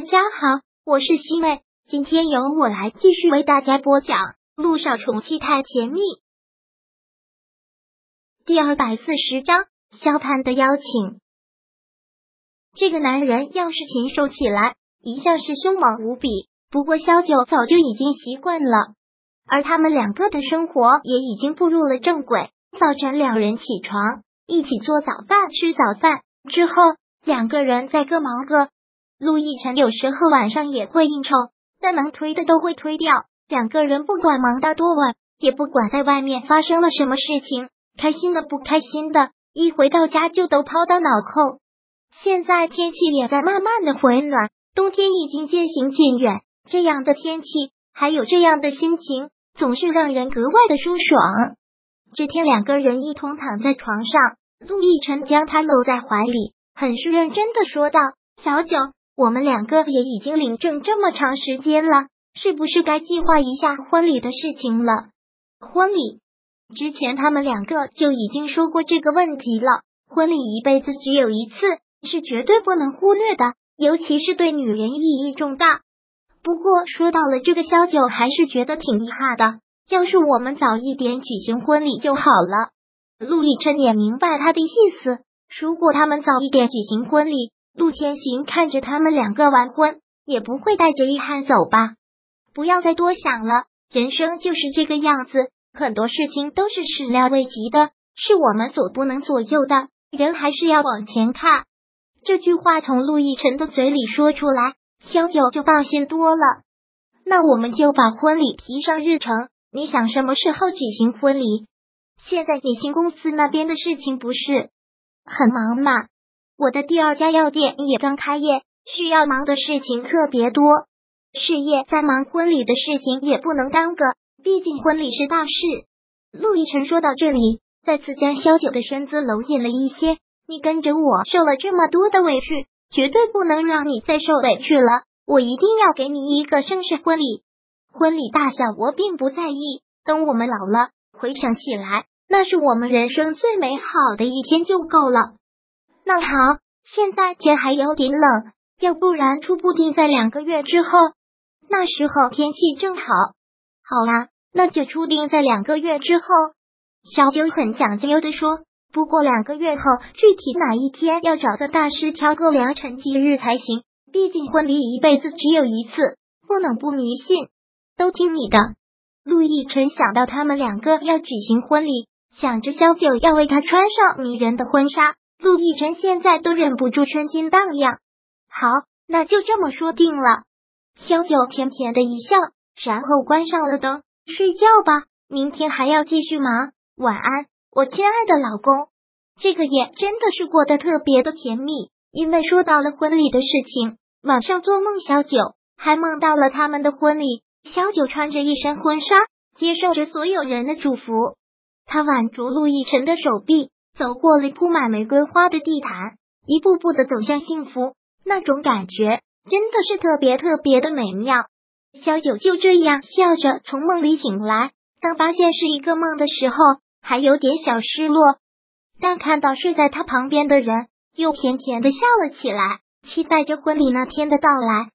大家好，我是西妹，今天由我来继续为大家播讲《陆少宠妻太甜蜜》第二百四十章。萧谈的邀请，这个男人要是禽兽起来，一向是凶猛无比。不过萧九早就已经习惯了，而他们两个的生活也已经步入了正轨。早晨，两人起床，一起做早饭、吃早饭之后，两个人再各忙各。陆亦辰有时候晚上也会应酬，但能推的都会推掉。两个人不管忙到多晚，也不管在外面发生了什么事情，开心的不开心的。一回到家就都抛到脑后。现在天气也在慢慢的回暖，冬天已经渐行渐远。这样的天气，还有这样的心情，总是让人格外的舒爽。这天，两个人一同躺在床上，陆亦辰将他搂在怀里，很是认真的说道：“小九，我们两个也已经领证这么长时间了，是不是该计划一下婚礼的事情了？婚礼。”之前他们两个就已经说过这个问题了。婚礼一辈子只有一次，是绝对不能忽略的，尤其是对女人意义重大。不过说到了这个，萧九还是觉得挺遗憾的。要是我们早一点举行婚礼就好了。陆亦琛也明白他的意思。如果他们早一点举行婚礼，陆天行看着他们两个完婚，也不会带着遗憾走吧？不要再多想了，人生就是这个样子。很多事情都是始料未及的，是我们所不能左右的。人还是要往前看。这句话从陆亦辰的嘴里说出来，萧九就放心多了。那我们就把婚礼提上日程。你想什么时候举行婚礼？现在你新公司那边的事情不是很忙吗？我的第二家药店也刚开业，需要忙的事情特别多。事业在忙，婚礼的事情也不能耽搁。毕竟婚礼是大事。陆亦辰说到这里，再次将萧九的身子搂紧了一些。你跟着我受了这么多的委屈，绝对不能让你再受委屈了。我一定要给你一个正式婚礼。婚礼大小我并不在意，等我们老了，回想起来，那是我们人生最美好的一天就够了。那好，现在天还有点冷，要不然初步定在两个月之后，那时候天气正好。好啦，那就初定在两个月之后。小九很讲究的说，不过两个月后具体哪一天要找个大师挑个良辰吉日才行。毕竟婚礼一辈子只有一次，不能不迷信。都听你的。陆亦辰想到他们两个要举行婚礼，想着小九要为他穿上迷人的婚纱，陆亦辰现在都忍不住春心荡漾。好，那就这么说定了。萧九甜甜的一笑。然后关上了灯，睡觉吧，明天还要继续忙。晚安，我亲爱的老公。这个夜真的是过得特别的甜蜜，因为说到了婚礼的事情。晚上做梦，小九还梦到了他们的婚礼。小九穿着一身婚纱，接受着所有人的祝福。他挽住陆亦辰的手臂，走过了铺满玫瑰花的地毯，一步步的走向幸福。那种感觉真的是特别特别的美妙。萧九就这样笑着从梦里醒来，当发现是一个梦的时候，还有点小失落。但看到睡在他旁边的人，又甜甜的笑了起来，期待着婚礼那天的到来。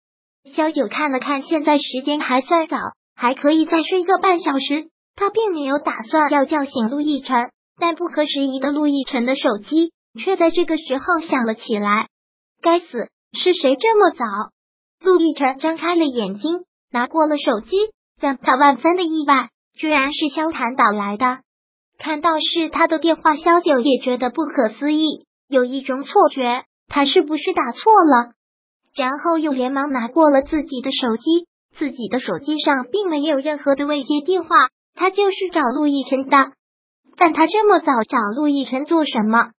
萧九看了看，现在时间还算早，还可以再睡个半小时。他并没有打算要叫醒陆亦辰，但不合时宜的陆亦辰的手机却在这个时候响了起来。该死，是谁这么早？陆亦辰张开了眼睛。拿过了手机，让他万分的意外，居然是萧谈打来的。看到是他的电话，萧九也觉得不可思议，有一种错觉，他是不是打错了？然后又连忙拿过了自己的手机，自己的手机上并没有任何的未接电话，他就是找陆亦辰的。但他这么早找陆亦辰做什么？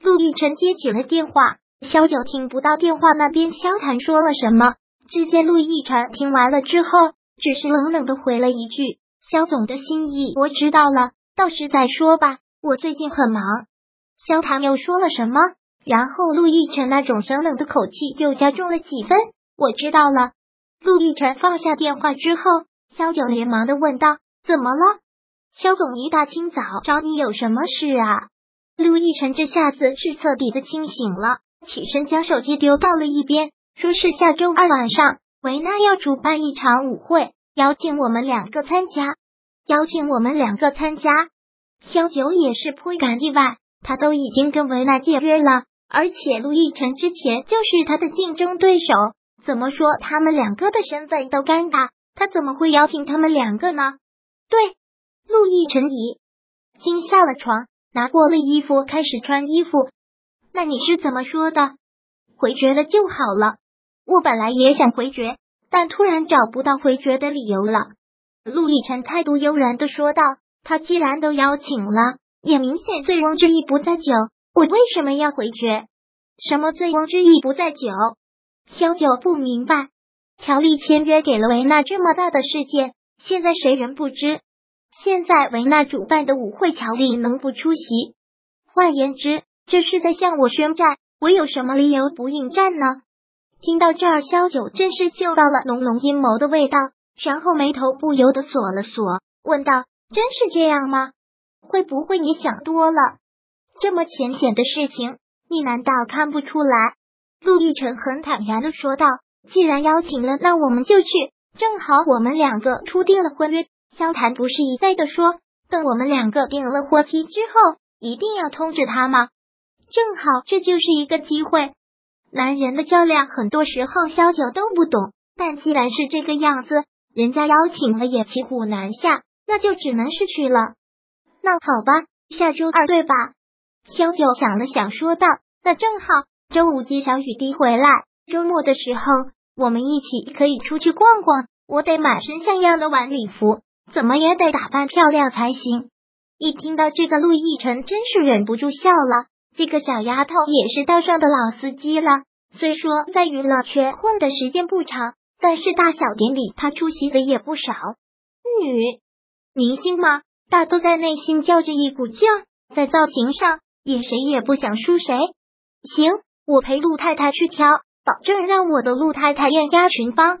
陆亦辰接起了电话，萧九听不到电话那边萧谈说了什么。只见陆亦辰听完了之后，只是冷冷的回了一句：“肖总的心意我知道了，到时再说吧，我最近很忙。”萧谈又说了什么？然后陆亦辰那种生冷的口气又加重了几分。我知道了。陆亦辰放下电话之后，萧九连忙的问道：“怎么了？肖总一大清早找你有什么事啊？”陆亦辰这下子是彻底的清醒了，起身将手机丢到了一边。说是下周二晚上维娜要主办一场舞会，邀请我们两个参加，邀请我们两个参加。肖九也是颇感意外，他都已经跟维娜解约了，而且陆亦辰之前就是他的竞争对手，怎么说他们两个的身份都尴尬，他怎么会邀请他们两个呢？对，陆亦辰已经下了床，拿过了衣服，开始穿衣服。那你是怎么说的？回绝了就好了。我本来也想回绝，但突然找不到回绝的理由了。陆亦辰态度悠然的说道。他既然都邀请了，也明显醉翁之意不在酒，我为什么要回绝？什么醉翁之意不在酒？萧九不明白。乔丽签约给了维娜这么大的事件，现在谁人不知？现在维娜主办的舞会，乔丽能不出席？换言之，这是在向我宣战。我有什么理由不应战呢？听到这儿，萧九真是嗅到了浓浓阴谋的味道，然后眉头不由得锁了锁，问道。真是这样吗？会不会你想多了？这么浅显的事情，你难道看不出来？陆亦辰很坦然的说道：“既然邀请了，那我们就去。正好我们两个初定了婚约。萧谈不是一再的说，等我们两个定了婚期之后，一定要通知他吗？正好这就是一个机会。男人的较量，很多时候萧九都不懂，但既然是这个样子，人家邀请了也骑虎难下。”那就只能是去了。那好吧，下周二对吧？萧九想了想，说道：“那正好，周五接小雨滴回来，周末的时候我们一起可以出去逛逛。我得满身像样的晚礼服，怎么也得打扮漂亮才行。”一听到这个，陆亦辰真是忍不住笑了。这个小丫头也是道上的老司机了，虽说在娱乐圈混的时间不长，但是大小典礼她出席的也不少。女。明星嘛？大都在内心较着一股劲儿，在造型上也谁也不想输谁。行，我陪陆太太去挑，保证让我的陆太太艳压群芳。